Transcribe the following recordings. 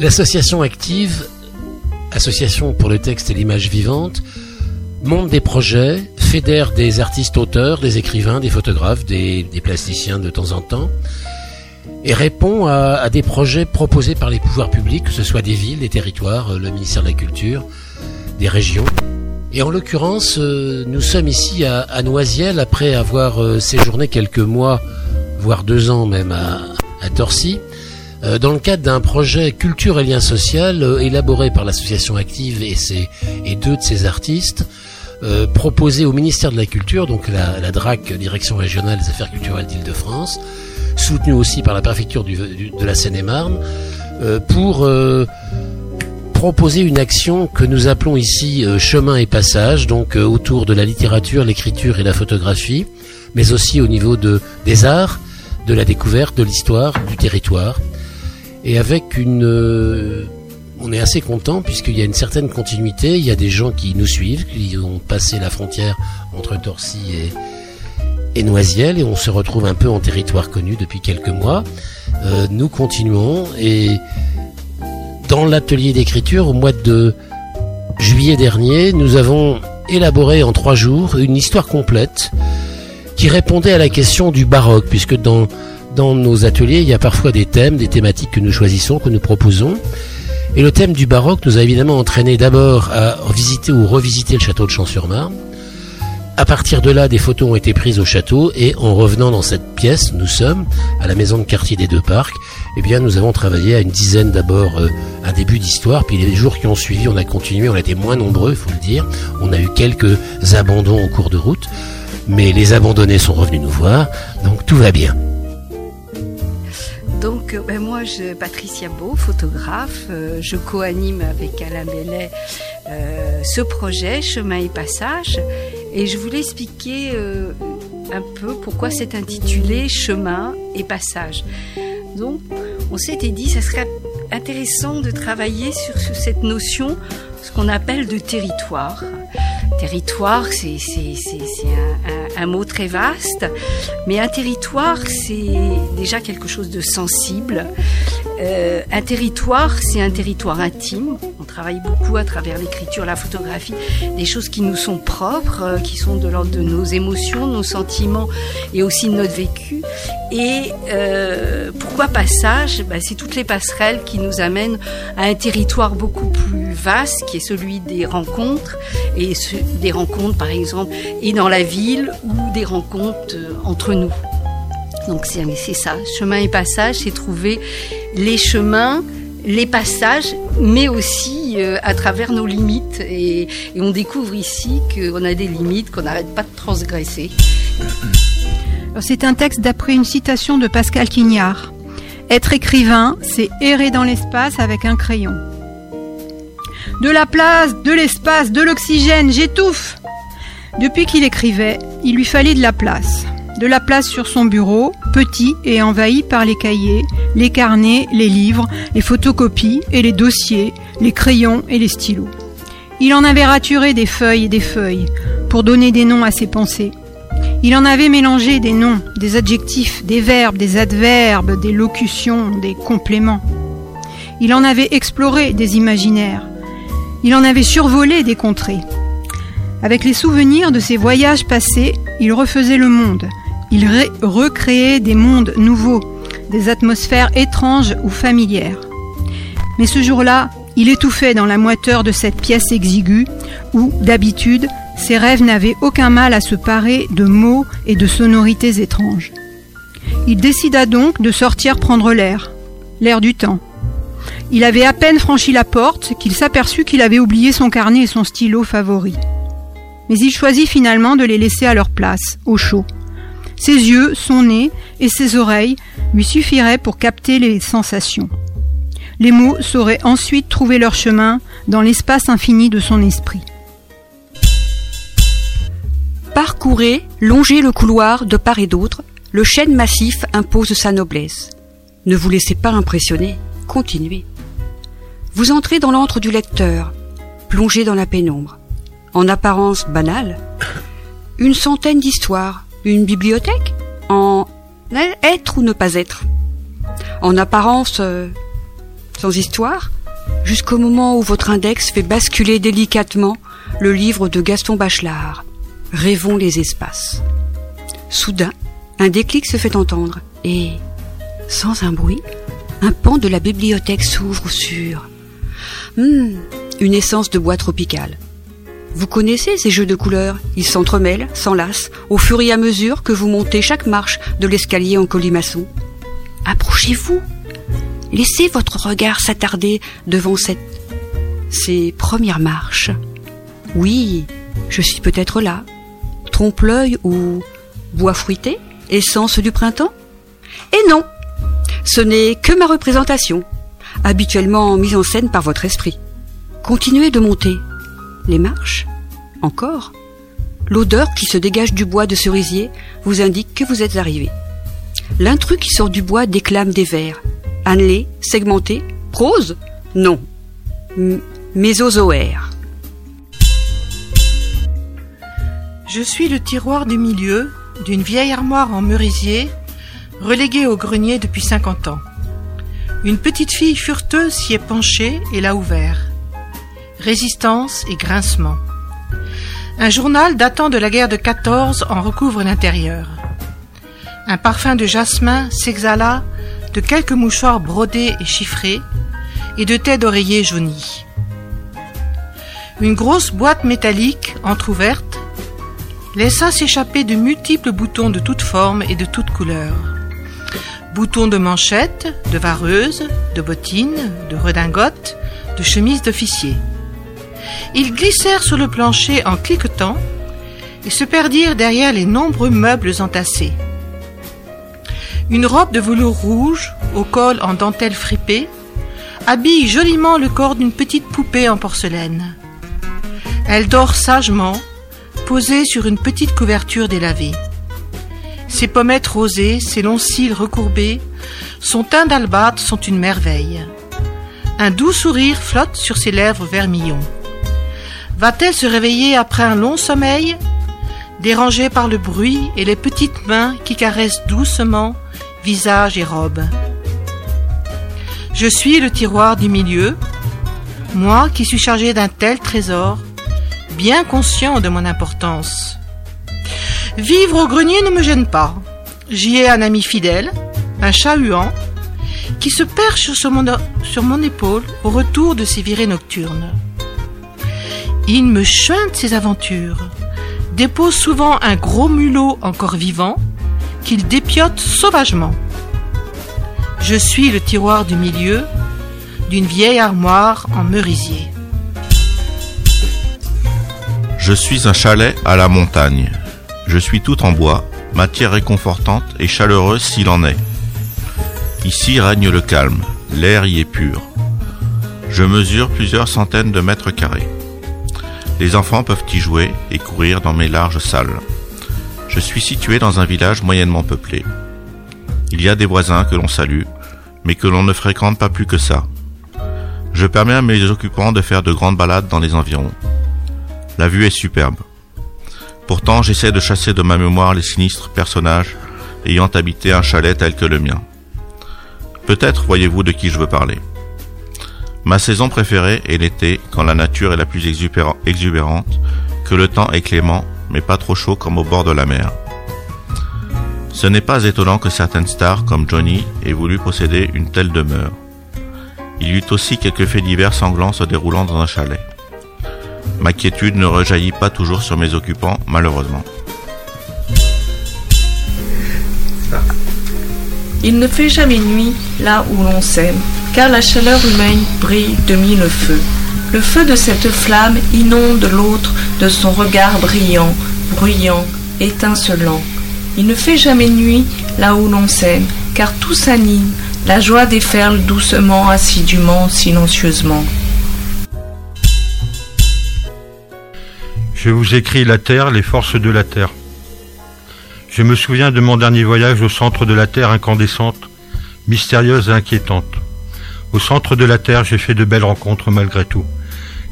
L'association active, association pour le texte et l'image vivante, monte des projets, fédère des artistes auteurs, des écrivains, des photographes, des, plasticiens de temps en temps, et répond à, des projets proposés par les pouvoirs publics, que ce soit des villes, des territoires, le ministère de la Culture, des régions. Et en l'occurrence, euh, nous sommes ici à, Noisiel après avoir euh, séjourné quelques mois, voire deux ans même à, Torcy, euh, dans le cadre d'un projet Culture et Lien Social élaboré par l'association Active et, ses, et deux de ses artistes, proposé au ministère de la Culture, donc la, la DRAC, Direction Régionale des Affaires Culturelles d'Île-de-France, soutenu aussi par la préfecture du, de la Seine-et-Marne, pour proposer une action que nous appelons ici euh, chemin et passage, donc euh, autour de la littérature, l'écriture et la photographie, mais aussi au niveau de, des arts, de la découverte, de l'histoire, du territoire. Et avec une... Euh, on est assez content puisqu'il y a une certaine continuité, il y a des gens qui nous suivent, qui ont passé la frontière entre Torcy et, et Noisiel et on se retrouve un peu en territoire connu depuis quelques mois. nous continuons et dans l'atelier d'écriture, au mois de juillet dernier, nous avons élaboré en trois jours une histoire complète qui répondait à la question du baroque, puisque dans, dans nos ateliers, il y a parfois des thèmes, des thématiques que nous choisissons, que nous proposons. Et le thème du baroque nous a évidemment entraîné d'abord à visiter ou revisiter le château de Champs-sur-Marne, à partir de là, des photos ont été prises au château et en revenant dans cette pièce, nous sommes à la maison de quartier des deux parcs. Eh bien, nous avons travaillé à une dizaine d'abord euh, un début d'histoire, puis les jours qui ont suivi, on a continué, on a été moins nombreux, il faut le dire. On a eu quelques abandons au cours de route, mais les abandonnés sont revenus nous voir, donc tout va bien. Euh, ben moi, je, Patricia Beau, photographe, euh, je co-anime avec Alain Bellet ce projet Chemin et Passage. Et je voulais expliquer euh, un peu pourquoi c'est intitulé Chemin et Passage. Donc, on s'était dit, ça serait intéressant de travailler sur, cette notion, ce qu'on appelle de territoire. Territoire, c'est un, un, mot très vaste, mais un territoire, c'est déjà quelque chose de sensible. Euh, un territoire, c'est un territoire intime. Travaille beaucoup à travers l'écriture, la photographie, des choses qui nous sont propres, euh, qui sont de l'ordre de nos émotions, nos sentiments et aussi de notre vécu. Et euh, pourquoi passage ben, C'est toutes les passerelles qui nous amènent à un territoire beaucoup plus vaste, qui est celui des rencontres, et des rencontres par exemple, et dans la ville, ou des rencontres entre nous. Donc c'est ça, chemin et passage, c'est trouver les chemins, les passages, mais aussi euh, à travers nos limites. Et, on découvre ici qu'on a des limites qu'on n'arrête pas de transgresser. C'est un texte d'après une citation de Pascal Quignard. Être écrivain, c'est errer dans l'espace avec un crayon. De la place, de l'espace, de l'oxygène, j'étouffe. Depuis qu'il écrivait, il lui fallait de la place de la place sur son bureau, petit et envahi par les cahiers, les carnets, les livres, les photocopies et les dossiers, les crayons et les stylos. Il en avait raturé des feuilles et des feuilles pour donner des noms à ses pensées. Il en avait mélangé des noms, des adjectifs, des verbes, des adverbes, des locutions, des compléments. Il en avait exploré des imaginaires. Il en avait survolé des contrées. Avec les souvenirs de ses voyages passés, il refaisait le monde, il recréait des mondes nouveaux, des atmosphères étranges ou familières. Mais ce jour-là, il étouffait dans la moiteur de cette pièce exiguë où, d'habitude, ses rêves n'avaient aucun mal à se parer de mots et de sonorités étranges. Il décida donc de sortir prendre l'air, l'air du temps. Il avait à peine franchi la porte qu'il s'aperçut qu'il avait oublié son carnet et son stylo favoris. Mais il choisit finalement de les laisser à leur place, au chaud. Ses yeux, son nez et ses oreilles lui suffiraient pour capter les sensations. Les mots sauraient ensuite trouver leur chemin dans l'espace infini de son esprit. Parcourez, longez le couloir de part et d'autre, le chêne massif impose sa noblesse. Ne vous laissez pas impressionner, continuez. Vous entrez dans l'antre du lecteur, plongez dans la pénombre. En apparence banale, une centaine d'histoires, une bibliothèque En être ou ne pas être En apparence, euh, sans histoire, jusqu'au moment où votre index fait basculer délicatement le livre de Gaston Bachelard, Rêvons les espaces. Soudain, un déclic se fait entendre et, sans un bruit, un pan de la bibliothèque s'ouvre sur hmm, une essence de bois tropicale. Vous connaissez ces jeux de couleurs? Ils s'entremêlent, s'enlacent, au fur et à mesure que vous montez chaque marche de l'escalier en colimaçon. Approchez-vous. Laissez votre regard s'attarder devant ces premières marches. Oui, je suis peut-être là. Trompe-l'œil ou bois fruité? Essence du printemps? Et non Ce n'est que ma représentation, habituellement mise en scène par votre esprit. Continuez de monter. Les marches Encore L'odeur qui se dégage du bois de cerisier vous indique que vous êtes arrivé. L'intrus qui sort du bois déclame des vers. Annelé, segmenté, prose? Non. mésozoaire. Je suis le tiroir du milieu d'une vieille armoire en merisier reléguée au grenier depuis cinquante ans. Une petite fille fureteuse s'y est penchée et l'a ouvert. Résistance et grincement. Un journal datant de la guerre de 14 en recouvre l'intérieur. Un parfum de jasmin s'exhala de quelques mouchoirs brodés et chiffrés et de têtes d'oreiller jaunies. Une grosse boîte métallique entr'ouverte laissa s'échapper de multiples boutons de toutes formes et de toutes couleurs. Boutons de manchettes, de vareuses, de bottines, de redingotes, de chemises d'officier. Ils glissèrent sur le plancher en cliquetant et se perdirent derrière les nombreux meubles entassés. Une robe de velours rouge, au col en dentelle fripée, habille joliment le corps d'une petite poupée en porcelaine. Elle dort sagement, posée sur une petite couverture délavée. Ses pommettes rosées, ses longs cils recourbés, son teint d'albâtre sont une merveille. Un doux sourire flotte sur ses lèvres vermillon. Va-t-elle se réveiller après un long sommeil, dérangée par le bruit et les petites mains qui caressent doucement visage et robe Je suis le tiroir du milieu, moi qui suis chargé d'un tel trésor, bien conscient de mon importance. Vivre au grenier ne me gêne pas. J'y ai un ami fidèle, un chat huant, qui se perche sur mon, sur mon épaule au retour de ses virées nocturnes. Il me chuinte ses aventures, dépose souvent un gros mulot encore vivant, qu'il dépiote sauvagement. Je suis le tiroir du milieu d'une vieille armoire en merisier. Je suis un chalet à la montagne. Je suis tout en bois, matière réconfortante et chaleureuse s'il en est. Ici règne le calme, l'air y est pur. Je mesure plusieurs centaines de mètres carrés. Les enfants peuvent y jouer et courir dans mes larges salles. Je suis situé dans un village moyennement peuplé. Il y a des voisins que l'on salue, mais que l'on ne fréquente pas plus que ça. Je permets à mes occupants de faire de grandes balades dans les environs. La vue est superbe. Pourtant, j'essaie de chasser de ma mémoire les sinistres personnages ayant habité un chalet tel que le mien. Peut-être voyez-vous de qui je veux parler. Ma saison préférée est l'été quand la nature est la plus exubérante, que le temps est clément, mais pas trop chaud comme au bord de la mer. Ce n'est pas étonnant que certaines stars comme Johnny aient voulu posséder une telle demeure. Il y eut aussi quelques faits divers sanglants se déroulant dans un chalet. Ma quiétude ne rejaillit pas toujours sur mes occupants, malheureusement. Il ne fait jamais nuit là où l'on s'aime, car la chaleur humaine brille de mille feux. Le feu de cette flamme inonde l'autre de son regard brillant, bruyant, étincelant. Il ne fait jamais nuit là où l'on s'aime, car tout s'anime, la joie déferle doucement, assidûment, silencieusement. Je vous écris la Terre, les forces de la Terre. Je me souviens de mon dernier voyage au centre de la Terre incandescente, mystérieuse et inquiétante. Au centre de la Terre, j'ai fait de belles rencontres malgré tout.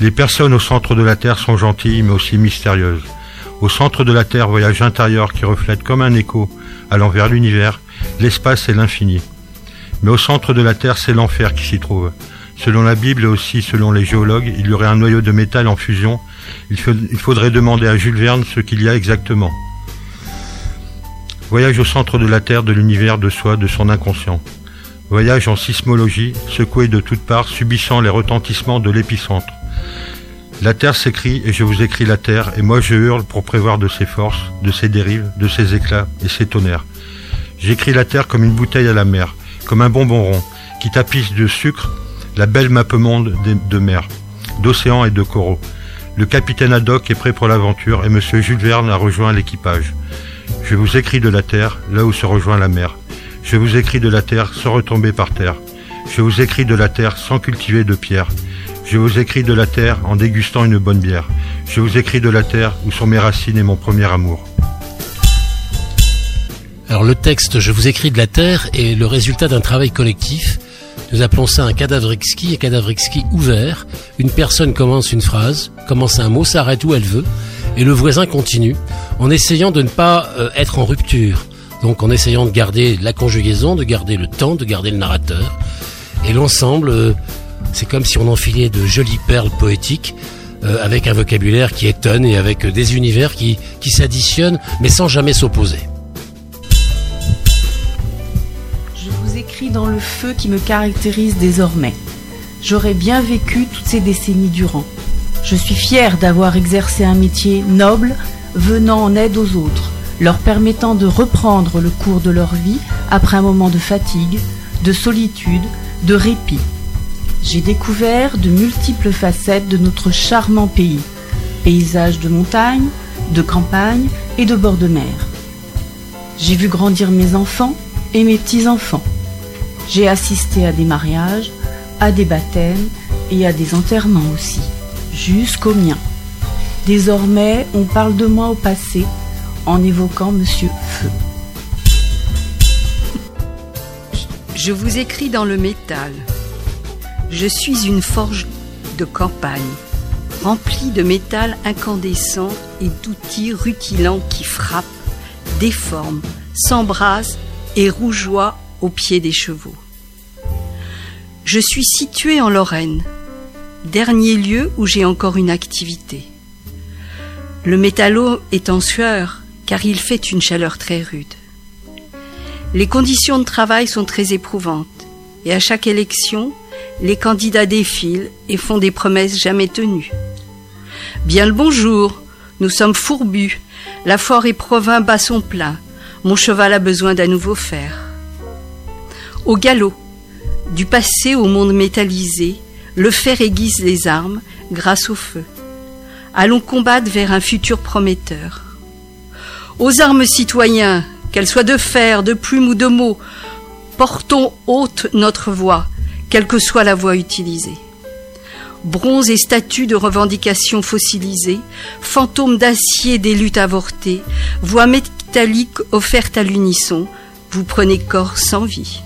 Les personnes au centre de la Terre sont gentilles mais aussi mystérieuses. Au centre de la Terre, voyage intérieur qui reflète comme un écho allant vers l'univers, l'espace et l'infini. Mais au centre de la Terre, c'est l'enfer qui s'y trouve. Selon la Bible et aussi selon les géologues, il y aurait un noyau de métal en fusion. Il, faudrait demander à Jules Verne ce qu'il y a exactement. Voyage au centre de la Terre, de l'univers, de soi, de son inconscient. Voyage en sismologie, secoué de toutes parts, subissant les retentissements de l'épicentre. La terre s'écrit et je vous écris la terre, et moi je hurle pour prévoir de ses forces, de ses dérives, de ses éclats et ses tonnerres. J'écris la terre comme une bouteille à la mer, comme un bonbon rond, qui tapisse de sucre la belle mappemonde de mer, d'océans et de coraux. Le capitaine Haddock est prêt pour l'aventure et monsieur Jules Verne a rejoint l'équipage. Je vous écris de la terre, là où se rejoint la mer. Je vous écris de la terre sans retomber par terre. Je vous écris de la terre sans cultiver de pierre. Je vous écris de la terre en dégustant une bonne bière. Je vous écris de la terre où sont mes racines et mon premier amour. Alors le texte Je vous écris de la terre est le résultat d'un travail collectif. Nous appelons ça un cadavre exquis et cadavre exquis ouvert. Une personne commence une phrase, commence un mot, s'arrête où elle veut, et le voisin continue, en essayant de ne pas euh, être en rupture. Donc en essayant de garder la conjugaison, de garder le temps, de garder le narrateur. Et l'ensemble euh, c'est comme si on enfilait de jolies perles poétiques euh, avec un vocabulaire qui étonne et avec des univers qui, qui s'additionnent mais sans jamais s'opposer. Je vous écris dans le feu qui me caractérise désormais. J'aurais bien vécu toutes ces décennies durant. Je suis fier d'avoir exercé un métier noble venant en aide aux autres, leur permettant de reprendre le cours de leur vie après un moment de fatigue, de solitude, de répit j'ai découvert de multiples facettes de notre charmant pays. Paysages de montagne, de campagne et de bord de mer. J'ai vu grandir mes enfants et mes petits-enfants. J'ai assisté à des mariages, à des baptêmes et à des enterrements aussi, jusqu'au mien. Désormais, on parle de moi au passé en évoquant Monsieur Feu. Je vous écris dans le métal. Je suis une forge de campagne, remplie de métal incandescent et d'outils rutilants qui frappent, déforment, s'embrasent et rougeoient au pied des chevaux. Je suis située en Lorraine, dernier lieu où j'ai encore une activité. Le métallo est en sueur car il fait une chaleur très rude. Les conditions de travail sont très éprouvantes et à chaque élection, les candidats défilent et font des promesses jamais tenues. Bien le bonjour, nous sommes fourbus, la forêt provins bat son plein, mon cheval a besoin d'un nouveau fer. Au galop, du passé au monde métallisé, le fer aiguise les armes grâce au feu. Allons combattre vers un futur prometteur. Aux armes citoyens, qu'elles soient de fer, de plume ou de mots, portons haute notre voix, quelle que soit la voie utilisée. Bronze et statues de revendications fossilisées, fantômes d'acier des luttes avortées, voix métalliques offertes à l'unisson, vous prenez corps sans vie.